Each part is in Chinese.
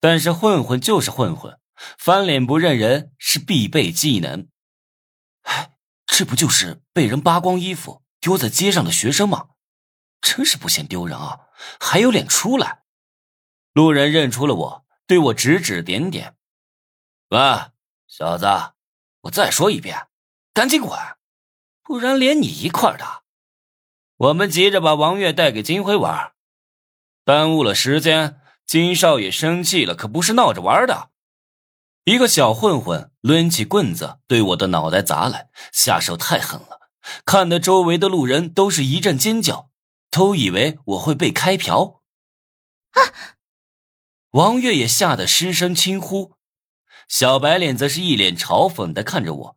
但是混混就是混混，翻脸不认人是必备技能。哎，这不就是被人扒光衣服丢在街上的学生吗？真是不嫌丢人啊，还有脸出来！路人认出了我，对我指指点点：“喂，小子，我再说一遍，赶紧滚，不然连你一块的。”我们急着把王月带给金辉玩，耽误了时间。金少爷生气了，可不是闹着玩的。一个小混混抡起棍子对我的脑袋砸来，下手太狠了，看得周围的路人都是一阵尖叫，都以为我会被开瓢。啊！王月也吓得失声轻呼，小白脸则是一脸嘲讽的看着我。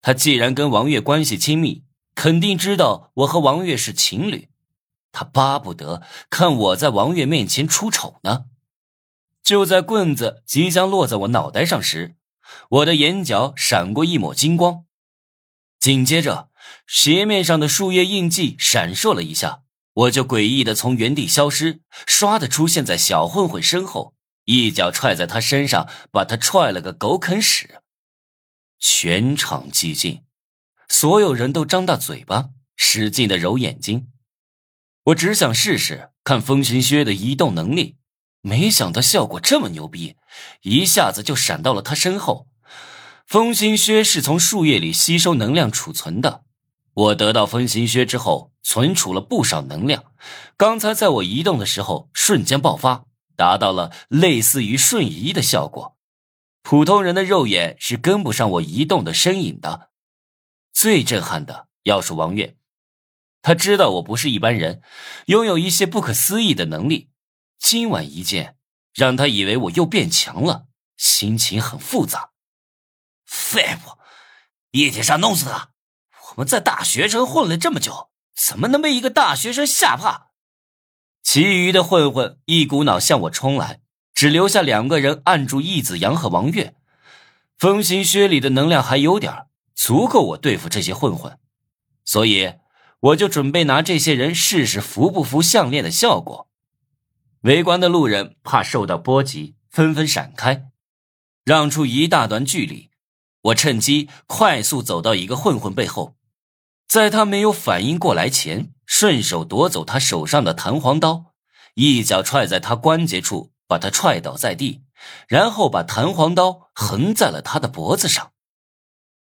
他既然跟王月关系亲密，肯定知道我和王月是情侣。他巴不得看我在王月面前出丑呢。就在棍子即将落在我脑袋上时，我的眼角闪过一抹金光，紧接着鞋面上的树叶印记闪烁了一下，我就诡异的从原地消失，唰的出现在小混混身后，一脚踹在他身上，把他踹了个狗啃屎。全场寂静，所有人都张大嘴巴，使劲的揉眼睛。我只想试试看风行靴的移动能力，没想到效果这么牛逼，一下子就闪到了他身后。风行靴是从树叶里吸收能量储存的，我得到风行靴之后，存储了不少能量。刚才在我移动的时候，瞬间爆发，达到了类似于瞬移的效果。普通人的肉眼是跟不上我移动的身影的。最震撼的要数王月。他知道我不是一般人，拥有一些不可思议的能力。今晚一见，让他以为我又变强了，心情很复杂。废物，一铁上弄死他！我们在大学城混了这么久，怎么能被一个大学生吓怕？其余的混混一股脑向我冲来，只留下两个人按住易子阳和王月。风行靴里的能量还有点足够我对付这些混混，所以。我就准备拿这些人试试服不服项链的效果。围观的路人怕受到波及，纷纷闪开，让出一大段距离。我趁机快速走到一个混混背后，在他没有反应过来前，顺手夺走他手上的弹簧刀，一脚踹在他关节处，把他踹倒在地，然后把弹簧刀横在了他的脖子上。